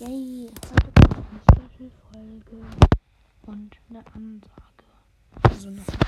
Yay, heute kommt eine Special-Folge und eine Ansage. Also noch eine Ansage.